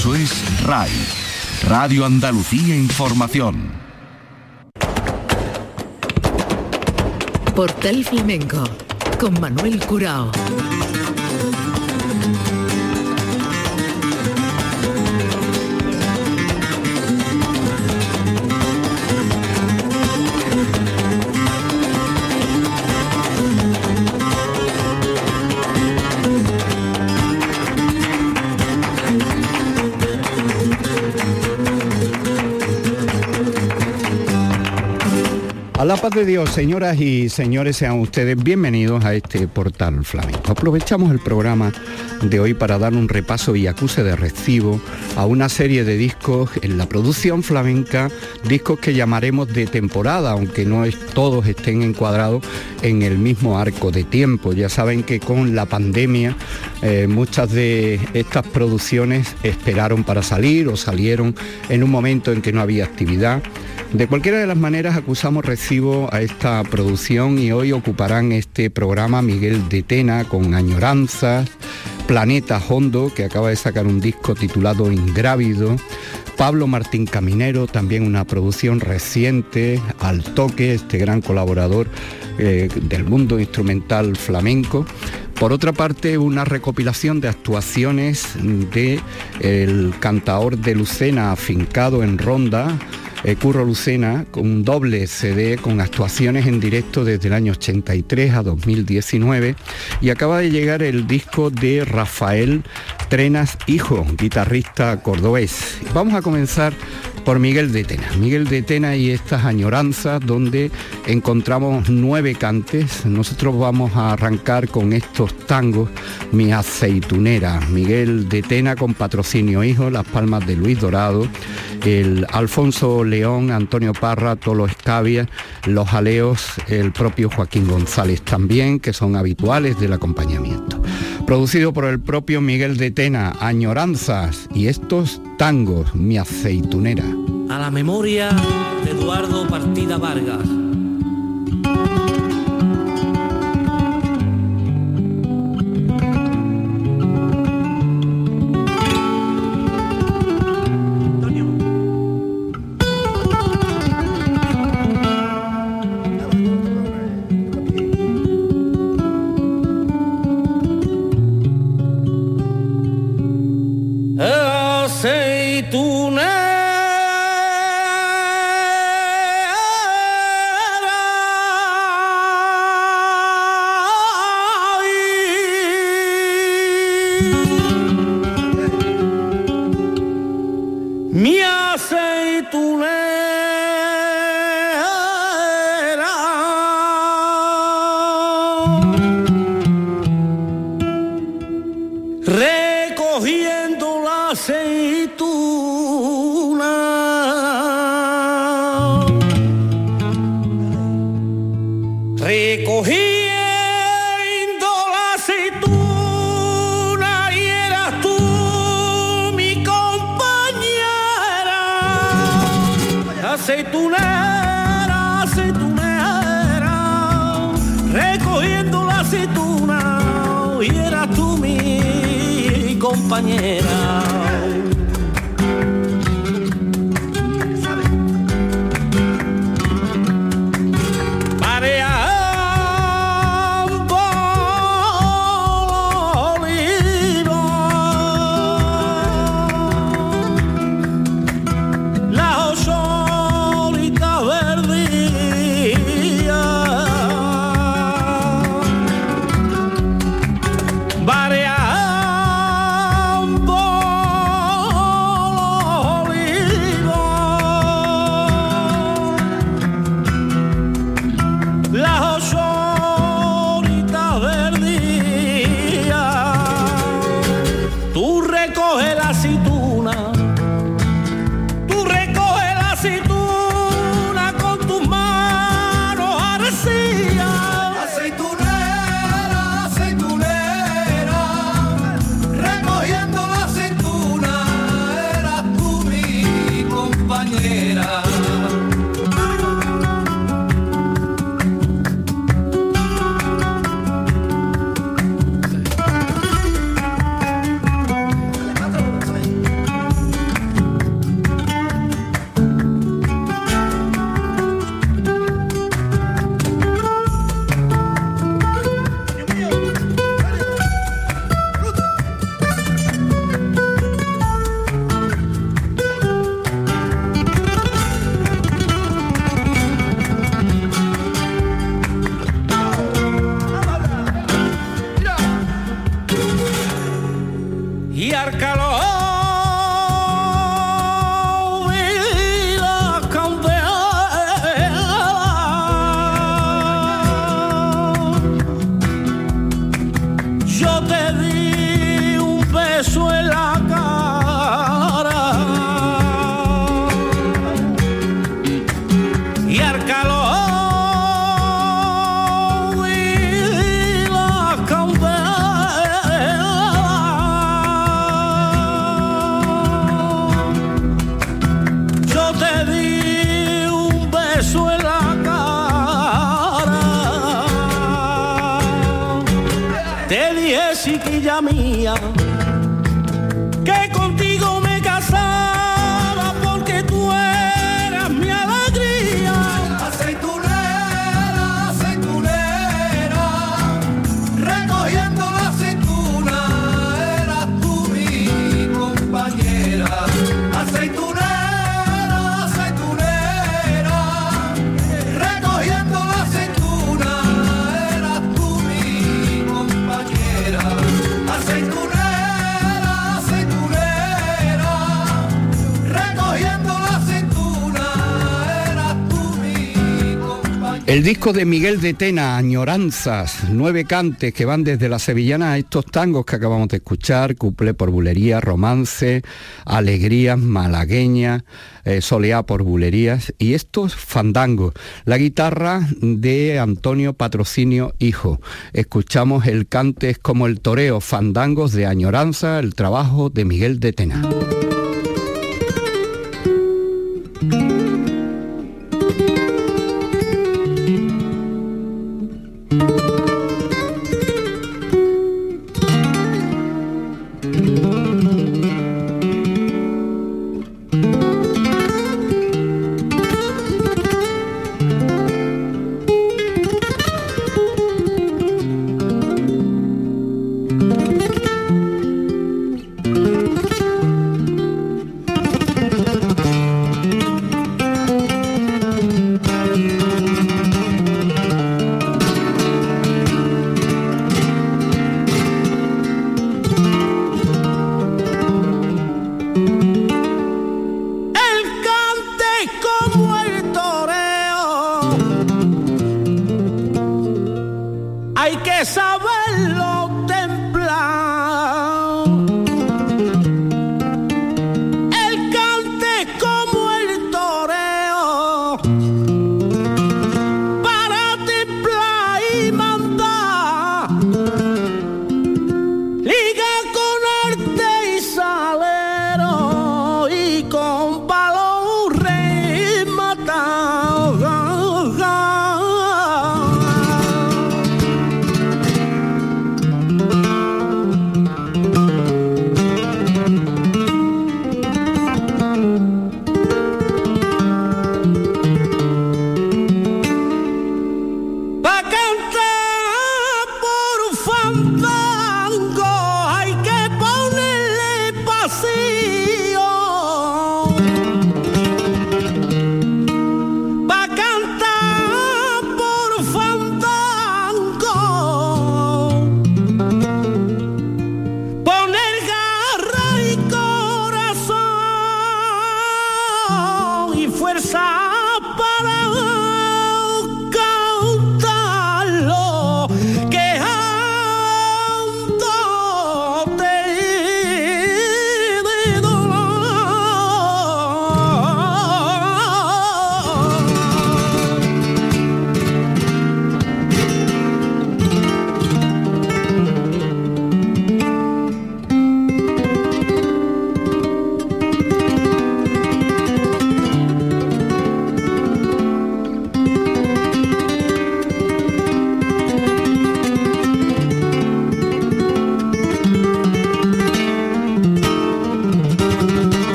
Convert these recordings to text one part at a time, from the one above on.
Eso es RAI, Radio Andalucía Información. Portal Flamenco con Manuel Curao. A la paz de Dios, señoras y señores, sean ustedes bienvenidos a este portal flamenco. Aprovechamos el programa de hoy para dar un repaso y acuse de recibo a una serie de discos en la producción flamenca, discos que llamaremos de temporada, aunque no es, todos estén encuadrados en el mismo arco de tiempo. Ya saben que con la pandemia eh, muchas de estas producciones esperaron para salir o salieron en un momento en que no había actividad de cualquiera de las maneras acusamos recibo a esta producción y hoy ocuparán este programa Miguel de Tena con Añoranzas, Planeta Hondo, que acaba de sacar un disco titulado Ingrávido, Pablo Martín Caminero, también una producción reciente, Al Toque, este gran colaborador eh, del mundo instrumental flamenco. Por otra parte, una recopilación de actuaciones de el cantaor de Lucena afincado en Ronda, eh, Curro Lucena, con un doble CD con actuaciones en directo desde el año 83 a 2019 y acaba de llegar el disco de Rafael Trenas Hijo, guitarrista cordobés. Vamos a comenzar por Miguel de Tena. Miguel de Tena y estas añoranzas donde encontramos nueve cantes. Nosotros vamos a arrancar con estos tangos, Mi aceitunera. Miguel de Tena con patrocinio hijo, Las Palmas de Luis Dorado, el Alfonso León, Antonio Parra, Tolo Escavia, Los Aleos, el propio Joaquín González también, que son habituales del acompañamiento. Producido por el propio Miguel de Tena, Añoranzas y estos tangos, Mi aceitunera. A la memoria de Eduardo Partida Vargas. aceitunera, aceitunera, recogiendo la aceituna y eras tú mi compañera. El disco de Miguel de Tena, Añoranzas, nueve cantes que van desde la sevillana a estos tangos que acabamos de escuchar, cuplé por bulería, romance, alegrías, malagueña, eh, soleá por bulerías y estos fandangos. La guitarra de Antonio Patrocinio Hijo. Escuchamos el cante es como el toreo, fandangos de Añoranza, el trabajo de Miguel de Tena.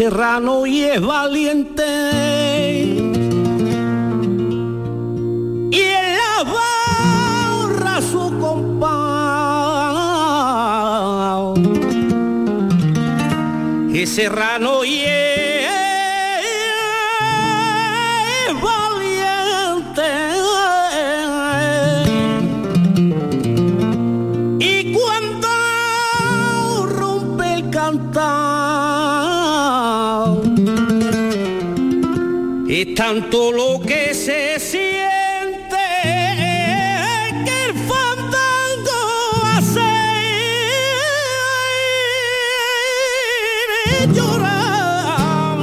Serrano y es valiente. Y en la barra su compás. Es serrano y es tanto lo que se siente que el fandango hace llorar.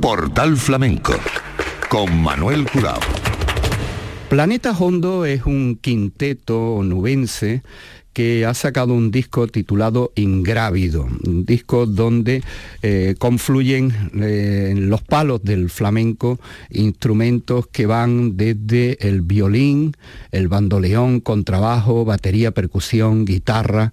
Portal Flamenco con Manuel Curao. Planeta Hondo es un quinteto nubense que ha sacado un disco titulado Ingrávido, un disco donde eh, confluyen eh, en los palos del flamenco instrumentos que van desde el violín, el bandoleón, contrabajo, batería, percusión, guitarra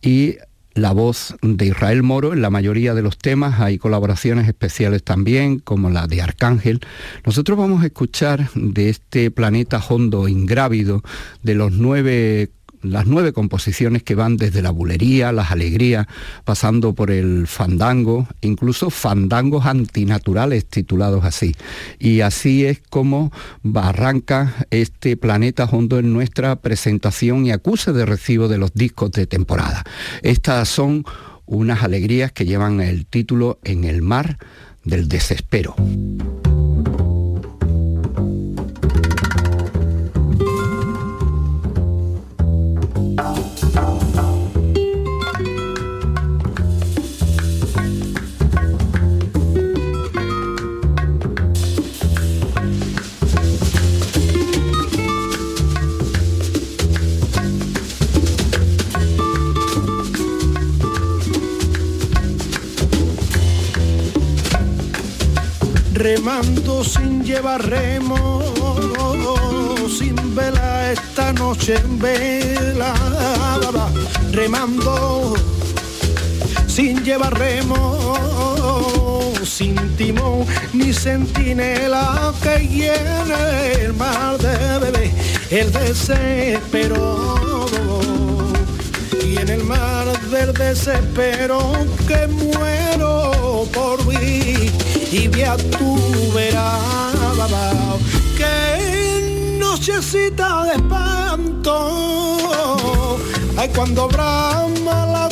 y la voz de Israel Moro en la mayoría de los temas, hay colaboraciones especiales también, como la de Arcángel. Nosotros vamos a escuchar de este planeta hondo ingrávido, de los nueve las nueve composiciones que van desde la bulería, las alegrías, pasando por el fandango, incluso fandangos antinaturales titulados así. Y así es como arranca este planeta hondo en nuestra presentación y acuse de recibo de los discos de temporada. Estas son unas alegrías que llevan el título En el mar del desespero. Remando sin vela esta noche en vela, remando. Sin llevar remo, sin timón ni centinela que llene el mar de bebé, el desespero. Y en el mar del desespero que muero por mí y vea tu verás que nochecita de espanto. Ay cuando brama la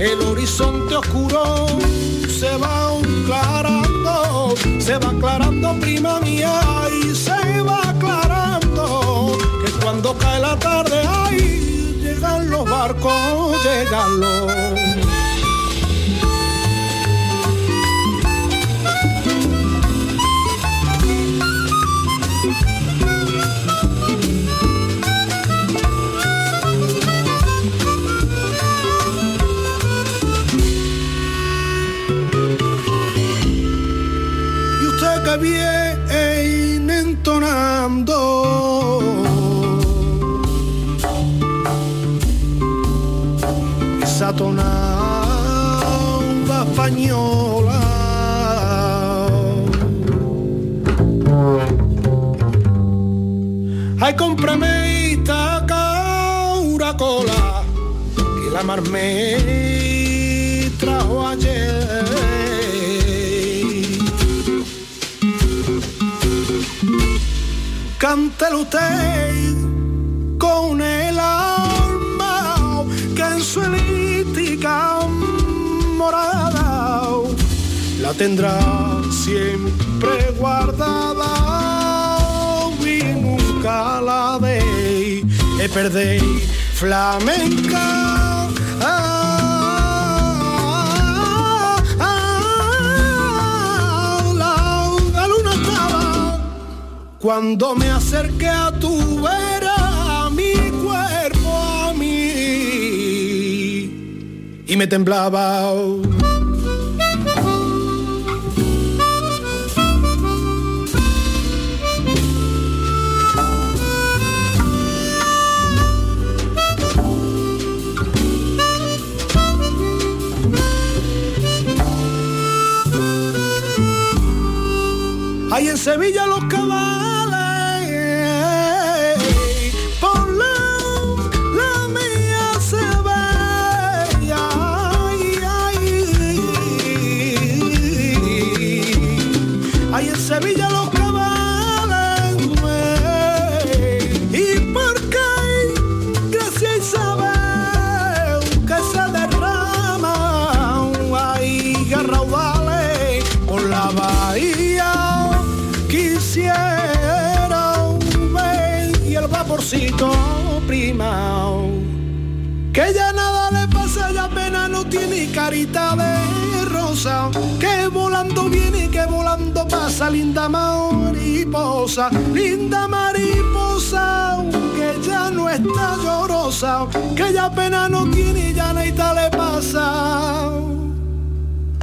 el horizonte oscuro se va aclarando se va aclarando prima mía y se va aclarando que cuando cae la tarde ay llegan los barcos llegan los tonada española. Ay cómprame esta cauracola que la mar me trajo ayer. Cántelo usted tendrá siempre guardada y nunca la de perder flamenca. Cuando me acerqué a tu vera, a mi cuerpo, a mí, y me temblaba. Hay en Sevilla los cabales, carita de rosa. Que volando viene que volando pasa, linda mariposa, linda mariposa, que ya no está llorosa, que ya apenas no tiene, ya nada le pasa.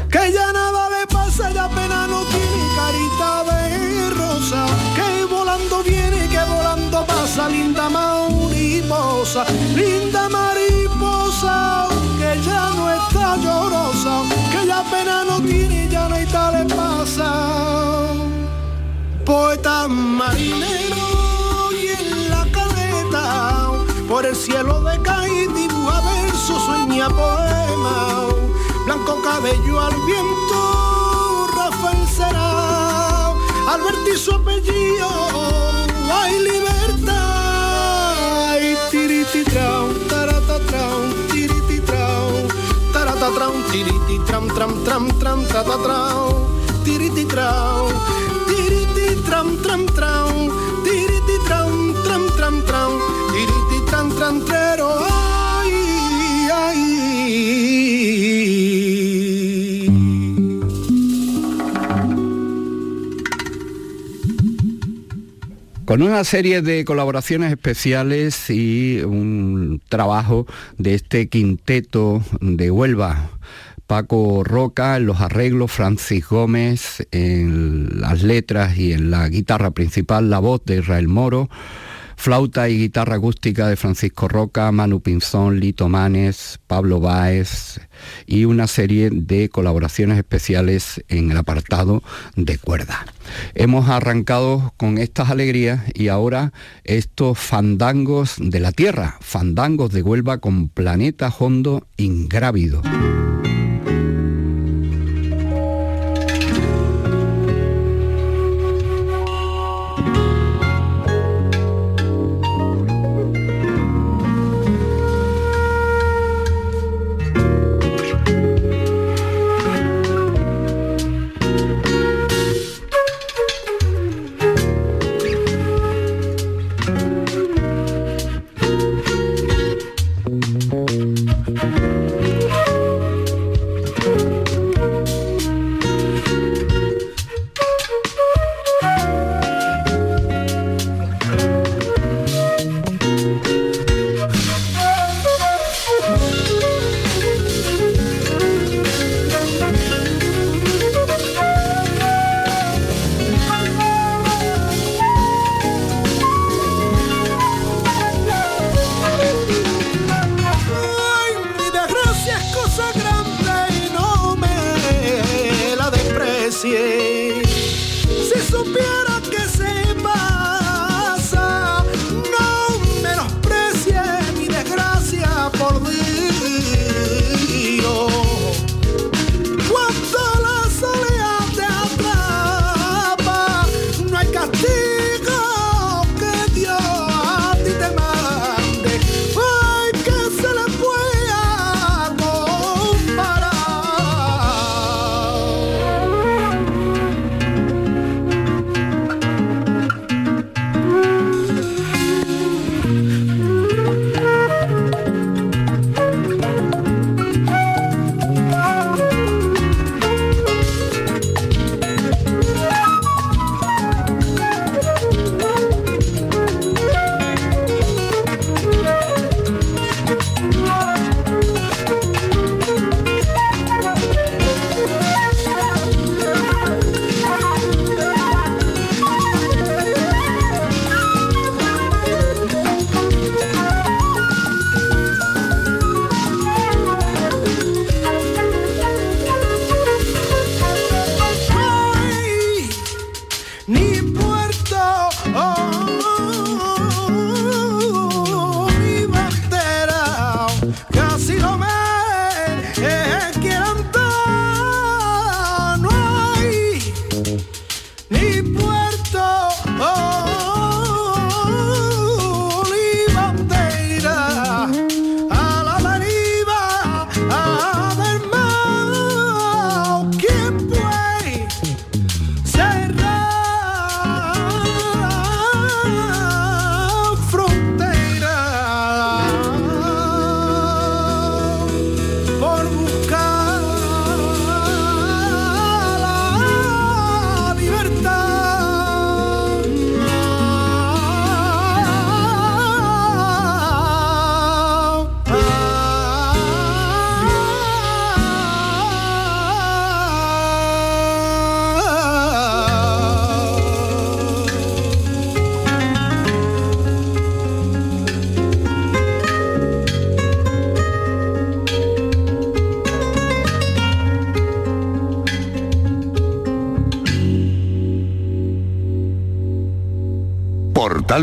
Que ya nada le pasa, ya apenas no tiene carita de rosa. Que volando viene, que volando pasa, linda mariposa, linda Marinero y en la caleta, por el cielo de caí dibuja verso, sueña poema, blanco cabello al viento, Rafael será, Alberti su apellido, hay libertad, y tirititrao, taratatrao, tirititrao, taratatrao, tirititram, tram, tram, tram, tatatrao, tirititrao, tram, tram, tram, tram, tram, tram, trero, ay, ay. Con una serie de colaboraciones especiales y un trabajo de este quinteto de Huelva. Paco Roca en los arreglos, Francis Gómez en las letras y en la guitarra principal, la voz de Israel Moro, flauta y guitarra acústica de Francisco Roca, Manu Pinzón, Lito Manes, Pablo Báez y una serie de colaboraciones especiales en el apartado de cuerda. Hemos arrancado con estas alegrías y ahora estos fandangos de la tierra, fandangos de Huelva con Planeta Hondo Ingrávido.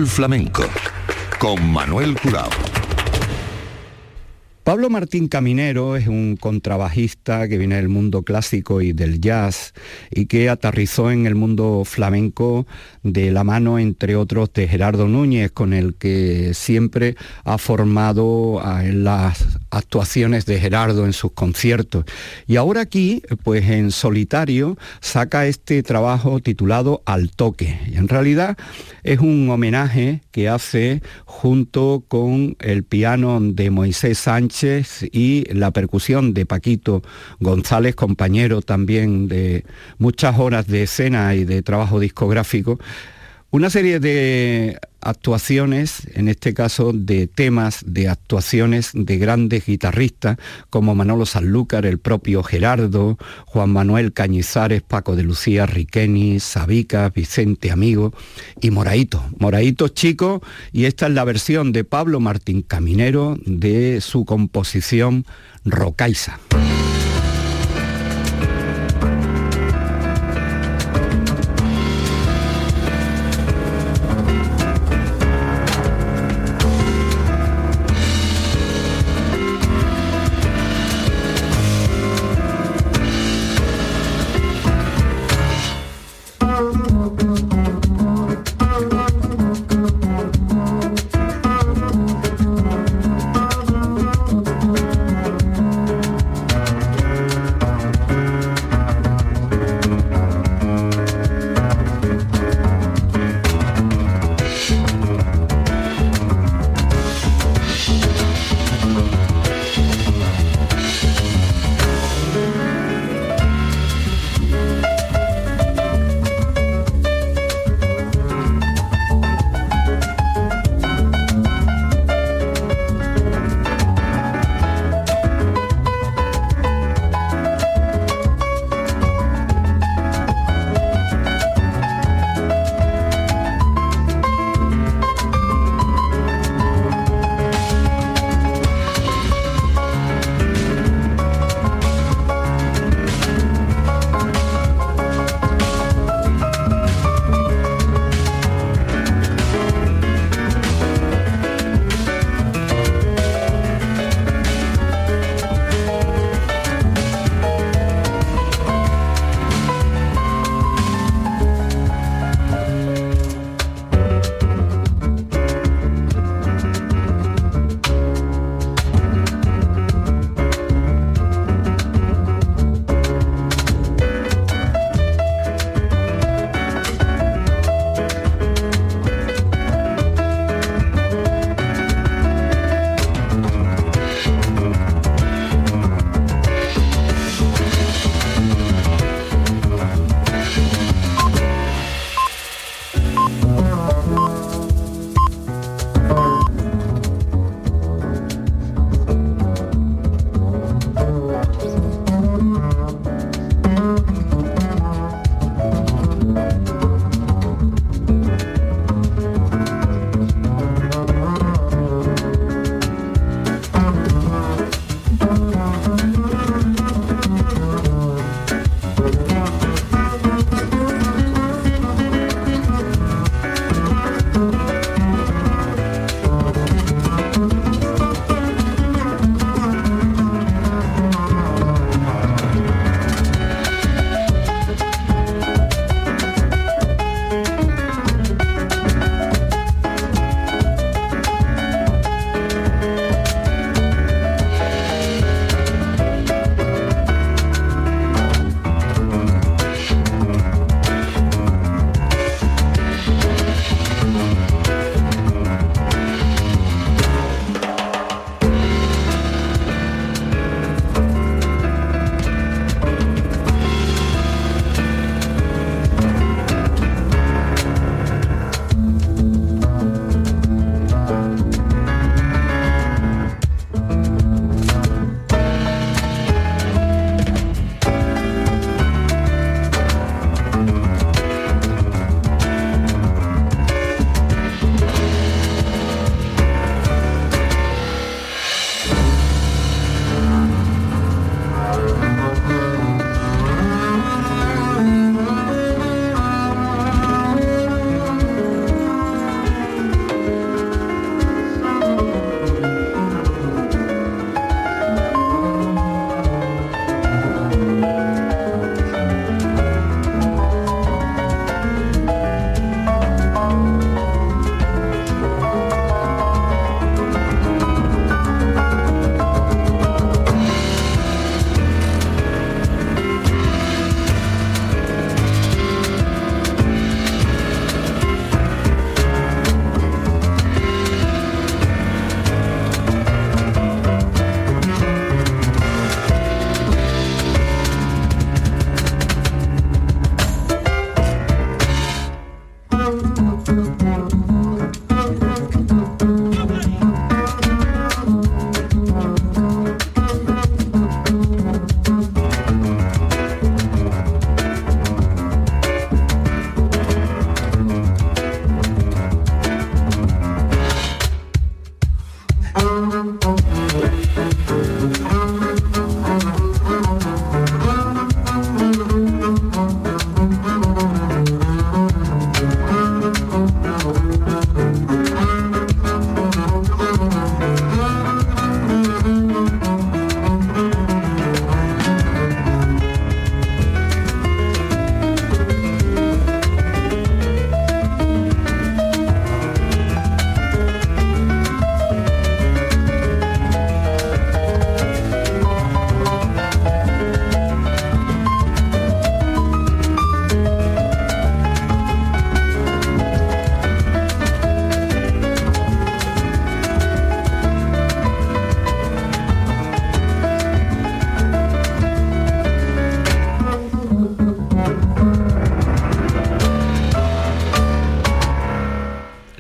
Flamenco con Manuel Curao. Pablo Martín Caminero es un contrabajista que viene del mundo clásico y del jazz y que aterrizó en el mundo flamenco de la mano, entre otros, de Gerardo Núñez, con el que siempre ha formado las actuaciones de Gerardo en sus conciertos. Y ahora aquí, pues en solitario, saca este trabajo titulado Al Toque. Y en realidad es un homenaje que hace junto con el piano de Moisés Sánchez y la percusión de Paquito González, compañero también de muchas horas de escena y de trabajo discográfico, una serie de actuaciones, en este caso de temas de actuaciones de grandes guitarristas como Manolo Sanlúcar, el propio Gerardo, Juan Manuel Cañizares, Paco de Lucía, Riqueni, Sabica, Vicente Amigo y Moraito. Moraito chico y esta es la versión de Pablo Martín Caminero de su composición Rocaiza.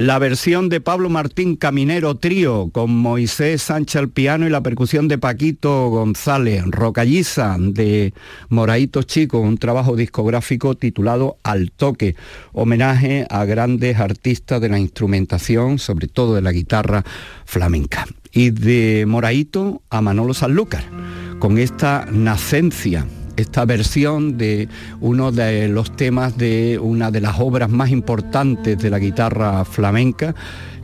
La versión de Pablo Martín Caminero Trío con Moisés Sánchez al piano y la percusión de Paquito González, Rocalliza de Moraito Chico, un trabajo discográfico titulado Al Toque, homenaje a grandes artistas de la instrumentación, sobre todo de la guitarra flamenca. Y de Moraito a Manolo Sanlúcar, con esta nacencia esta versión de uno de los temas de una de las obras más importantes de la guitarra flamenca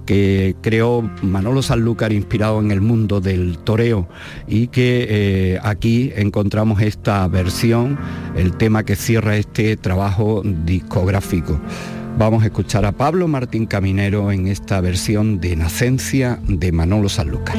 que creó Manolo Sanlúcar inspirado en el mundo del toreo y que eh, aquí encontramos esta versión, el tema que cierra este trabajo discográfico. Vamos a escuchar a Pablo Martín Caminero en esta versión de Nacencia de Manolo Sanlúcar.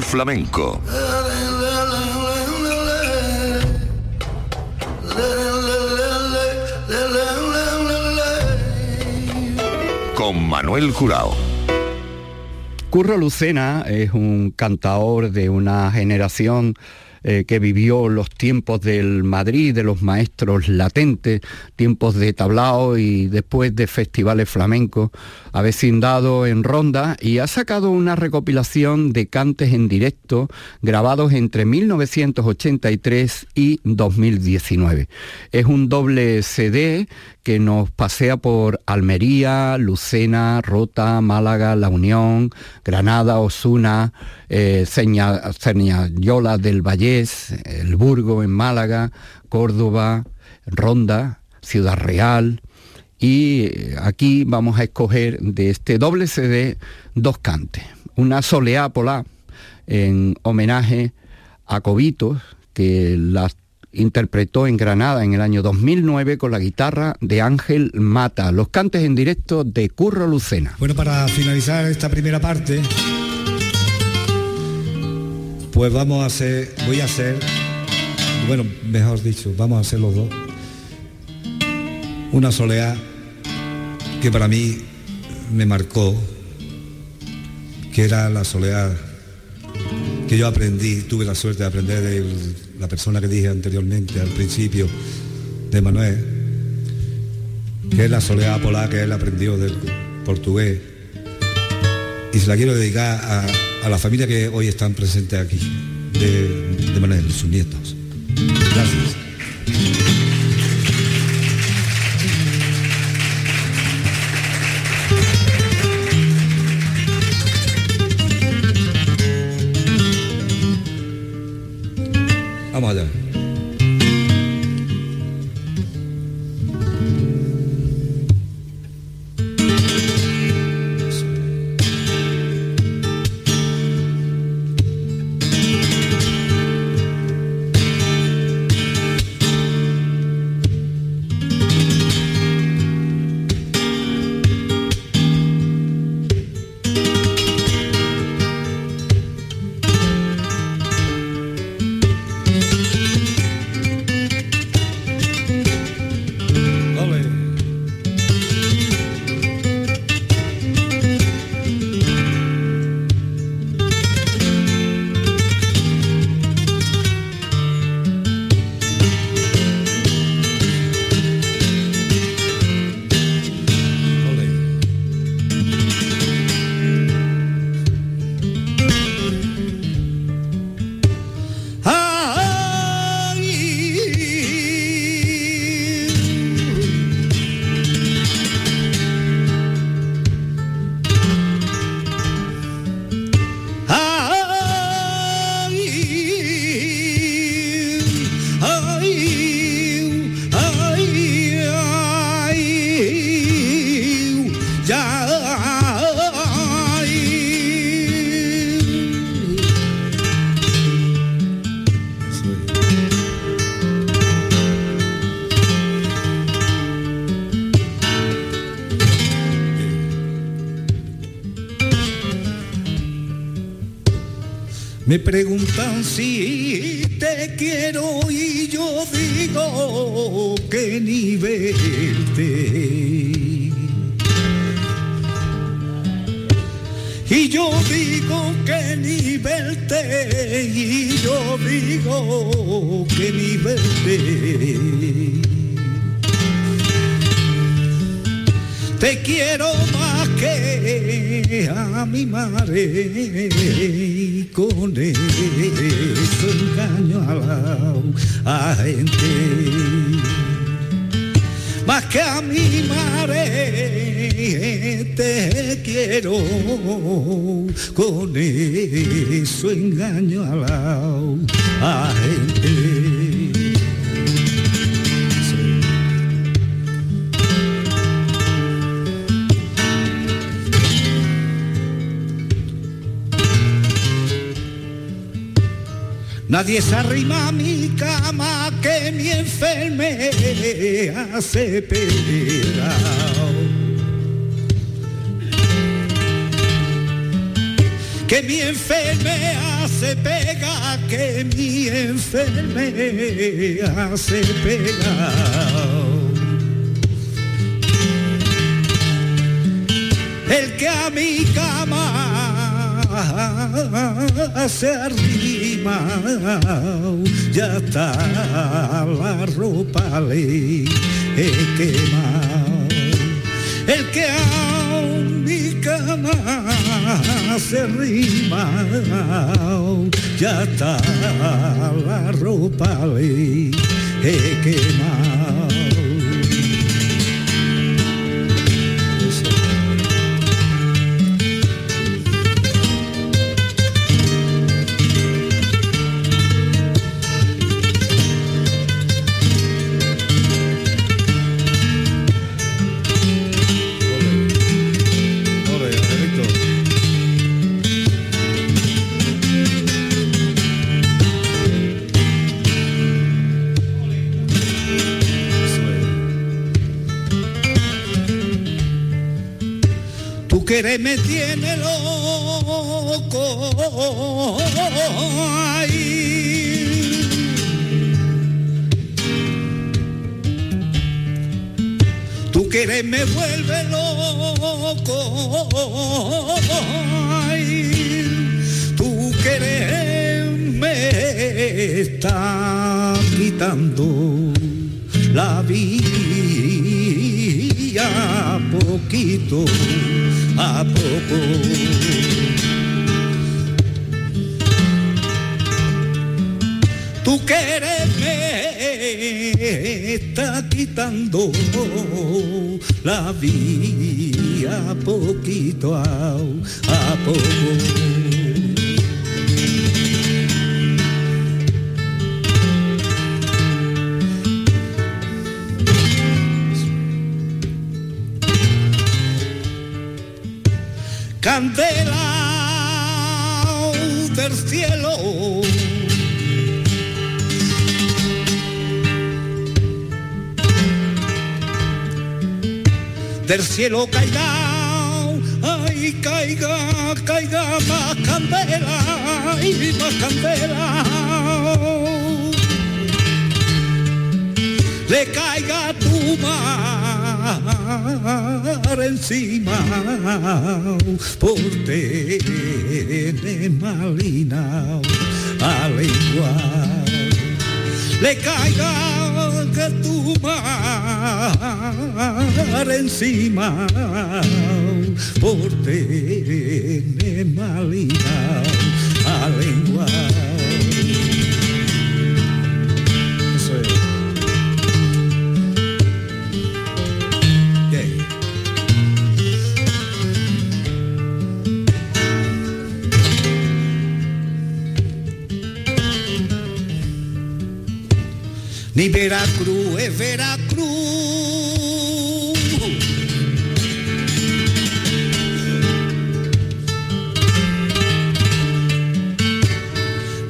Flamenco con Manuel Curao. Curro Lucena es un cantador de una generación eh, que vivió los tiempos del Madrid, de los maestros latentes, tiempos de tablao y después de festivales flamencos, ha vecindado en Ronda y ha sacado una recopilación de cantes en directo grabados entre 1983 y 2019. Es un doble CD que nos pasea por Almería, Lucena, Rota, Málaga, La Unión, Granada, Osuna, eh, Cerñayola del Vallés, El Burgo en Málaga, Córdoba, Ronda, Ciudad Real. Y eh, aquí vamos a escoger de este doble CD dos cantes. Una soleá polar en homenaje a Cobitos, que las interpretó en Granada en el año 2009 con la guitarra de Ángel Mata. Los cantes en directo de Curro Lucena. Bueno, para finalizar esta primera parte, pues vamos a hacer, voy a hacer, bueno, mejor dicho, vamos a hacer los dos, una soleá que para mí me marcó, que era la soleá que yo aprendí, tuve la suerte de aprender de la persona que dije anteriormente al principio, de Manuel, que es la soledad polar que él aprendió del portugués. Y se la quiero dedicar a, a la familia que hoy están presentes aquí, de, de Manuel, sus nietos. Gracias. Me preguntan si te quiero y yo digo que ni verte. Y yo digo que ni verte, y yo digo que ni verte. Te quiero más que a mi madre con eso engaño a la gente. Más que a mi madre te quiero, con eso engaño a la gente. Nadie se arrima a mi cama que mi enferme hace pedao. que mi enfermedad se pega, que mi enfermedad se pega. El que a mi cama se arrima, ya está la ropa le he quemado. El que a mi cama se arrima, ya está la ropa le he quemado. Querer me tiene loco. ay. Tu querer me vuelve loco. ay. Tu querer me está quitando la vida poquito a poco. Tu querer me está quitando la vida poquito a, a poco. Candela del cielo. Del cielo caiga, ay, caiga, caiga más candela y más candela. Le caiga tu mar encima por tener malina a lengua. Le caiga que tu mar encima por tener malina a lengua. Ni Veracruz es Veracruz.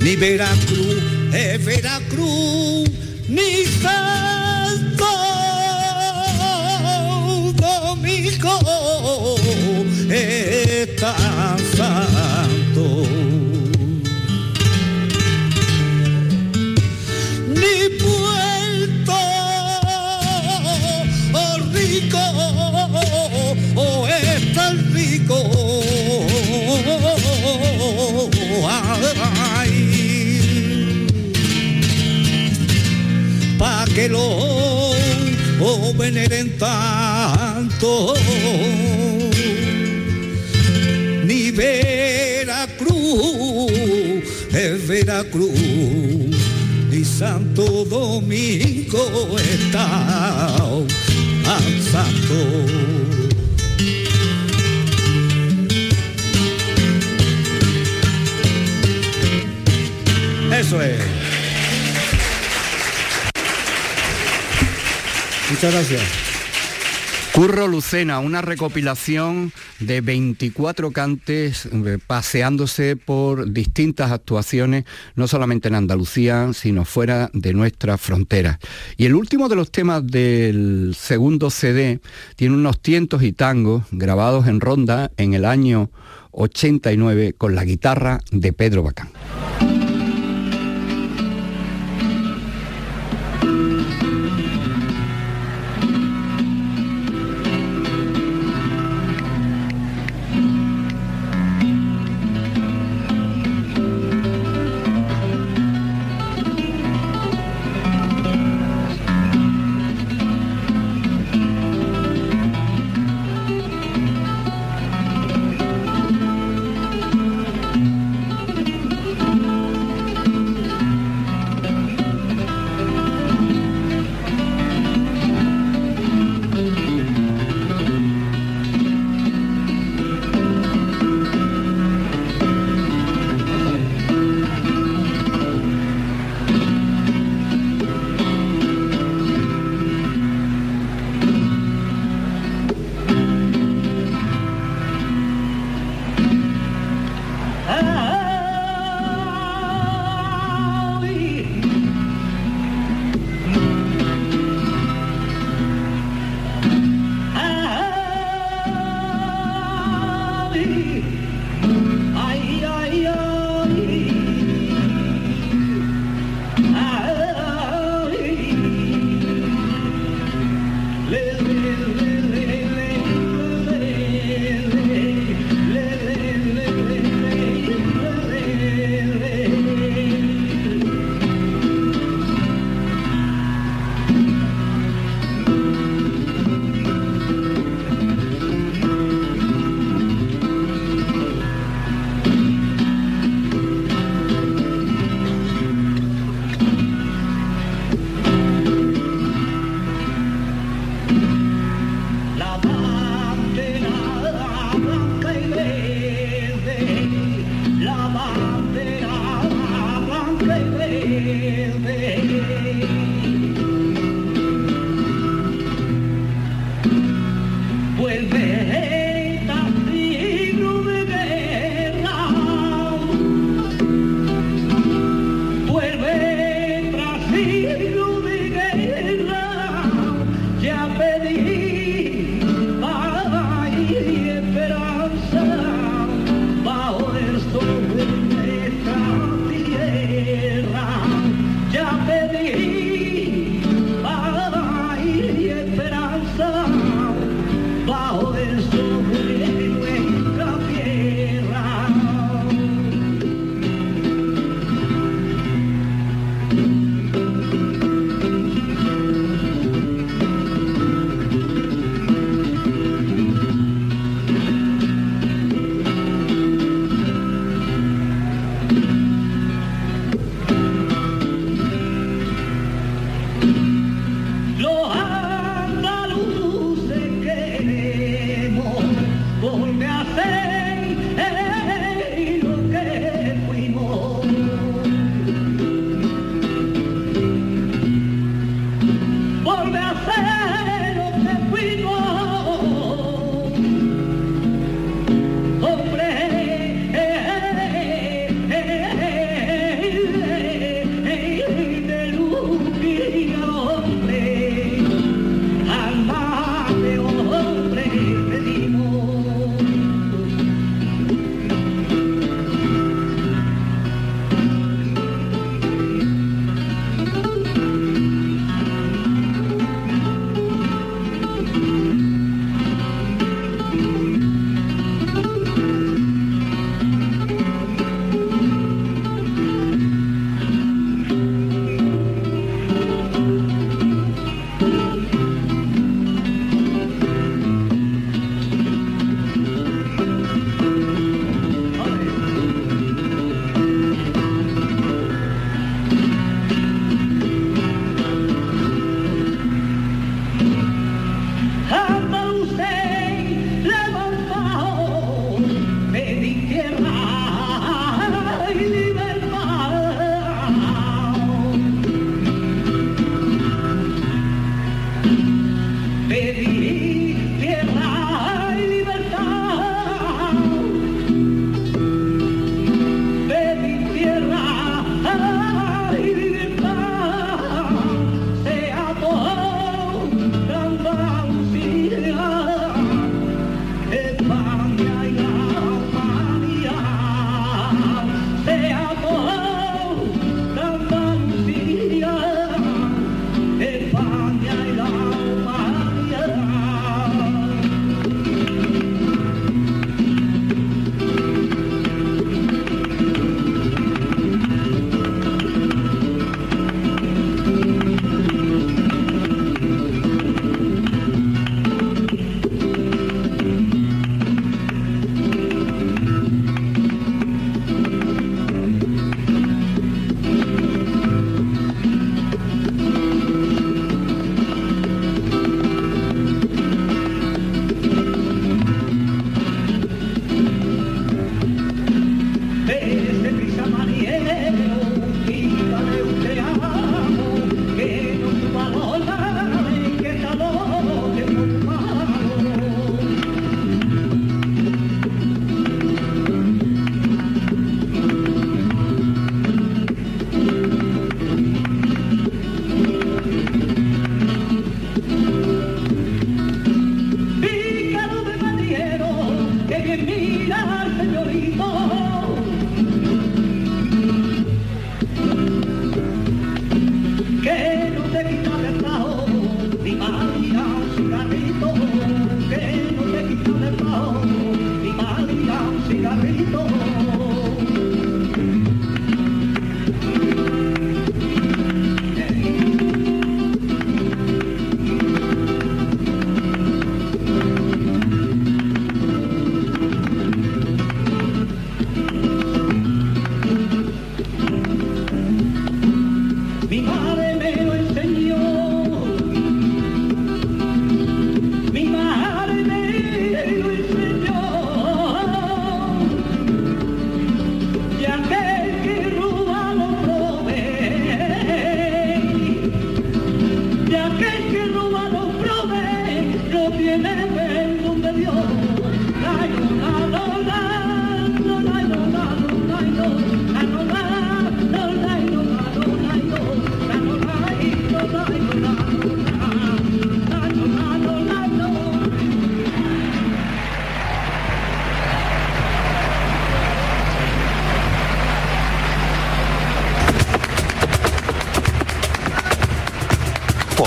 Ni Veracruz es Veracruz, ni Santo Domingo es tan santo. Que lo veneren tanto. Ni Veracruz es Veracruz, ni Santo Domingo está al santo. Eso es. Muchas gracias. Curro Lucena, una recopilación de 24 cantes eh, paseándose por distintas actuaciones, no solamente en Andalucía, sino fuera de nuestra frontera. Y el último de los temas del segundo CD tiene unos tientos y tangos grabados en Ronda en el año 89 con la guitarra de Pedro Bacán. me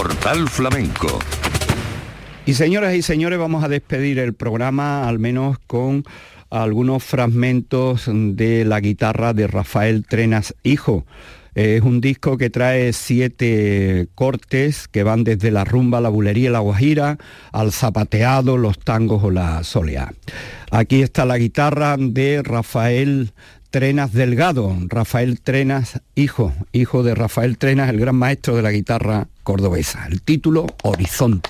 Portal Flamenco. Y señoras y señores, vamos a despedir el programa al menos con algunos fragmentos de la guitarra de Rafael Trenas Hijo. Es un disco que trae siete cortes que van desde la rumba, la bulería la guajira, al zapateado, los tangos o la soleá. Aquí está la guitarra de Rafael Trenas Delgado, Rafael Trenas Hijo, hijo de Rafael Trenas, el gran maestro de la guitarra cordobesa. El título, Horizonte.